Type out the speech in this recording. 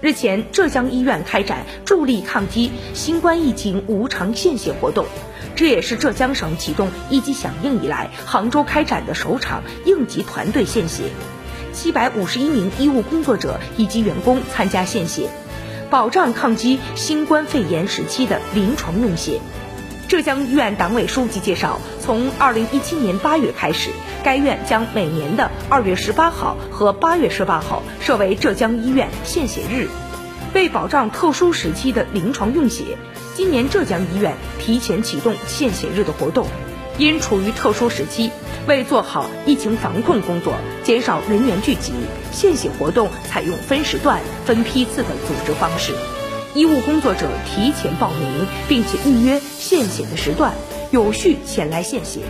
日前，浙江医院开展助力抗击新冠疫情无偿献血活动，这也是浙江省启动一级响应以来，杭州开展的首场应急团队献血。七百五十一名医务工作者以及员工参加献血，保障抗击新冠肺炎时期的临床用血。浙江医院党委书记介绍，从二零一七年八月开始，该院将每年的二月十八号和八月十八号设为浙江医院献血日。为保障特殊时期的临床用血，今年浙江医院提前启动献血日的活动。因处于特殊时期，为做好疫情防控工作，减少人员聚集，献血活动采用分时段、分批次的组织方式。医务工作者提前报名并且预约献血的时段，有序前来献血。